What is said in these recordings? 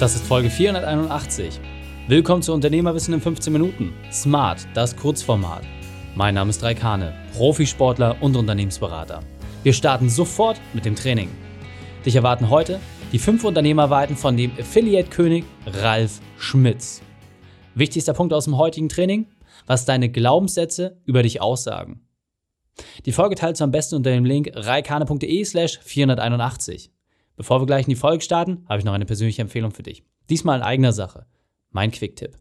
Das ist Folge 481. Willkommen zu Unternehmerwissen in 15 Minuten. Smart, das Kurzformat. Mein Name ist Raikane, Profisportler und Unternehmensberater. Wir starten sofort mit dem Training. Dich erwarten heute die fünf Unternehmerweiten von dem Affiliate-König Ralf Schmitz. Wichtigster Punkt aus dem heutigen Training, was deine Glaubenssätze über dich aussagen. Die Folge teilst du am besten unter dem Link reikane.de slash 481. Bevor wir gleich in die Folge starten, habe ich noch eine persönliche Empfehlung für dich. Diesmal in eigener Sache. Mein Quick-Tipp.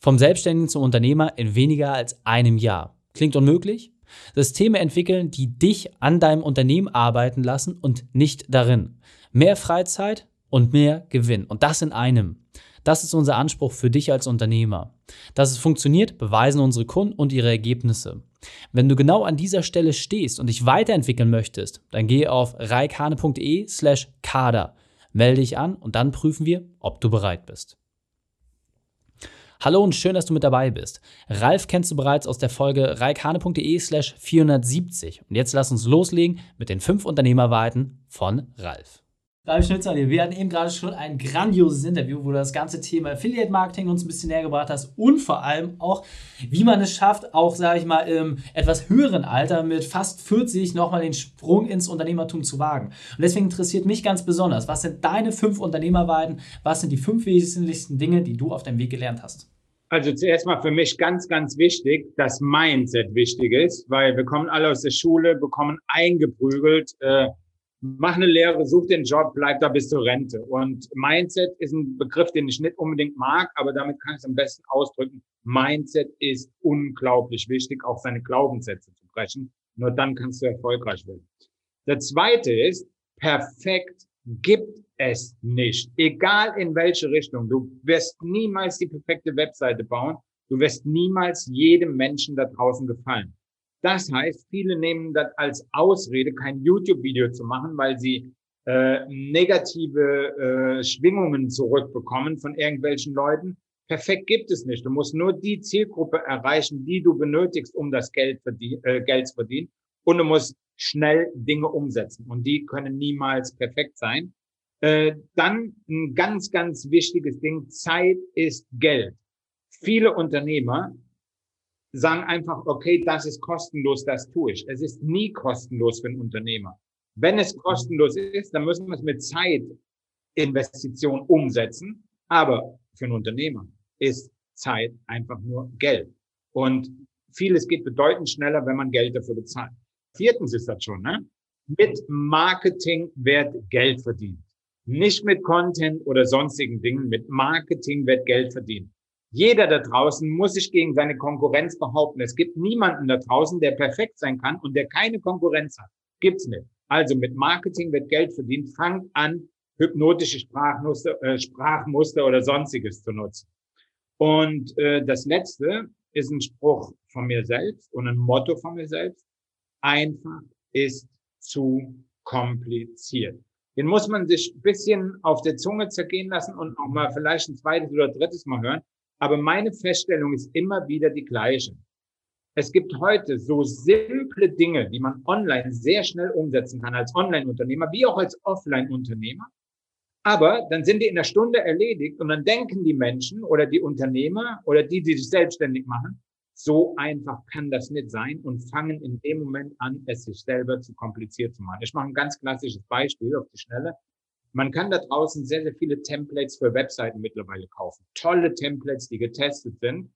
Vom Selbstständigen zum Unternehmer in weniger als einem Jahr. Klingt unmöglich? Systeme entwickeln, die dich an deinem Unternehmen arbeiten lassen und nicht darin. Mehr Freizeit und mehr Gewinn. Und das in einem. Das ist unser Anspruch für dich als Unternehmer. Dass es funktioniert, beweisen unsere Kunden und ihre Ergebnisse. Wenn du genau an dieser Stelle stehst und dich weiterentwickeln möchtest, dann gehe auf reikane.de slash kader, melde dich an und dann prüfen wir, ob du bereit bist. Hallo und schön, dass du mit dabei bist. Ralf kennst du bereits aus der Folge reikane.de slash 470. Und jetzt lass uns loslegen mit den fünf Unternehmerweiten von Ralf. Ralf Schnitzer. Wir hatten eben gerade schon ein grandioses Interview, wo du das ganze Thema Affiliate Marketing uns ein bisschen näher gebracht hast und vor allem auch, wie man es schafft, auch, sage ich mal, im etwas höheren Alter mit fast 40 nochmal den Sprung ins Unternehmertum zu wagen. Und deswegen interessiert mich ganz besonders, was sind deine fünf Unternehmerweiten? Was sind die fünf wesentlichsten Dinge, die du auf deinem Weg gelernt hast? Also zuerst mal für mich ganz, ganz wichtig, dass Mindset wichtig ist, weil wir kommen alle aus der Schule, bekommen eingeprügelt, äh, mach eine Lehre, such den Job, bleib da bis zur Rente. Und Mindset ist ein Begriff, den ich nicht unbedingt mag, aber damit kann ich es am besten ausdrücken. Mindset ist unglaublich wichtig, auch seine Glaubenssätze zu brechen. Nur dann kannst du erfolgreich werden. Der zweite ist, perfekt gibt es nicht. Egal in welche Richtung. Du wirst niemals die perfekte Webseite bauen. Du wirst niemals jedem Menschen da draußen gefallen. Das heißt, viele nehmen das als Ausrede, kein YouTube-Video zu machen, weil sie äh, negative äh, Schwingungen zurückbekommen von irgendwelchen Leuten. Perfekt gibt es nicht. Du musst nur die Zielgruppe erreichen, die du benötigst, um das Geld, verdien äh, Geld zu verdienen. Und du musst schnell Dinge umsetzen. Und die können niemals perfekt sein. Äh, dann ein ganz, ganz wichtiges Ding. Zeit ist Geld. Viele Unternehmer sagen einfach, okay, das ist kostenlos, das tue ich. Es ist nie kostenlos für einen Unternehmer. Wenn es kostenlos ist, dann müssen wir es mit Zeitinvestition umsetzen. Aber für einen Unternehmer ist Zeit einfach nur Geld. Und vieles geht bedeutend schneller, wenn man Geld dafür bezahlt. Viertens ist das schon, ne? Mit Marketing wird Geld verdient. Nicht mit Content oder sonstigen Dingen. Mit Marketing wird Geld verdient. Jeder da draußen muss sich gegen seine Konkurrenz behaupten. Es gibt niemanden da draußen, der perfekt sein kann und der keine Konkurrenz hat. Gibt's nicht. Also mit Marketing wird Geld verdient. Fangt an, hypnotische Sprachmuster, äh, Sprachmuster oder sonstiges zu nutzen. Und äh, das letzte ist ein Spruch von mir selbst und ein Motto von mir selbst. Einfach ist zu kompliziert. Den muss man sich ein bisschen auf der Zunge zergehen lassen und auch mal vielleicht ein zweites oder drittes Mal hören. Aber meine Feststellung ist immer wieder die gleiche. Es gibt heute so simple Dinge, die man online sehr schnell umsetzen kann als Online-Unternehmer, wie auch als Offline-Unternehmer. Aber dann sind die in der Stunde erledigt und dann denken die Menschen oder die Unternehmer oder die, die sich selbstständig machen, so einfach kann das nicht sein und fangen in dem Moment an, es sich selber zu kompliziert zu machen. Ich mache ein ganz klassisches Beispiel auf die Schnelle. Man kann da draußen sehr, sehr viele Templates für Webseiten mittlerweile kaufen. Tolle Templates, die getestet sind.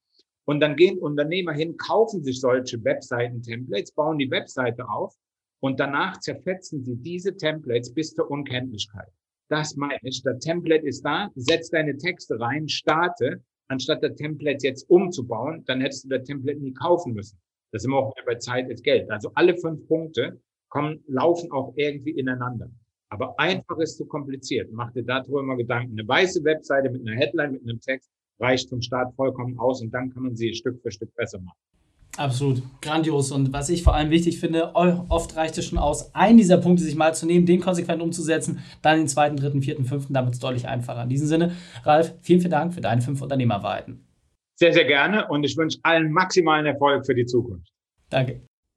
Und dann gehen Unternehmer hin, kaufen sich solche Webseiten-Templates, bauen die Webseite auf und danach zerfetzen sie diese Templates bis zur Unkenntlichkeit. Das meine ich. Der Template ist da, setz deine Texte rein, starte, anstatt der Template jetzt umzubauen, dann hättest du der Template nie kaufen müssen. Das ist immer auch bei Zeit ist Geld. Also alle fünf Punkte kommen, laufen auch irgendwie ineinander. Aber einfach ist zu kompliziert. Mach dir darüber mal Gedanken. Eine weiße Webseite mit einer Headline, mit einem Text reicht zum Start vollkommen aus und dann kann man sie Stück für Stück besser machen. Absolut, grandios. Und was ich vor allem wichtig finde, oft reicht es schon aus, einen dieser Punkte sich mal zu nehmen, den konsequent umzusetzen, dann den zweiten, dritten, vierten, fünften, damit es deutlich einfacher. In diesem Sinne, Ralf, vielen, vielen Dank für deine fünf Unternehmerweiten. Sehr, sehr gerne und ich wünsche allen maximalen Erfolg für die Zukunft. Danke.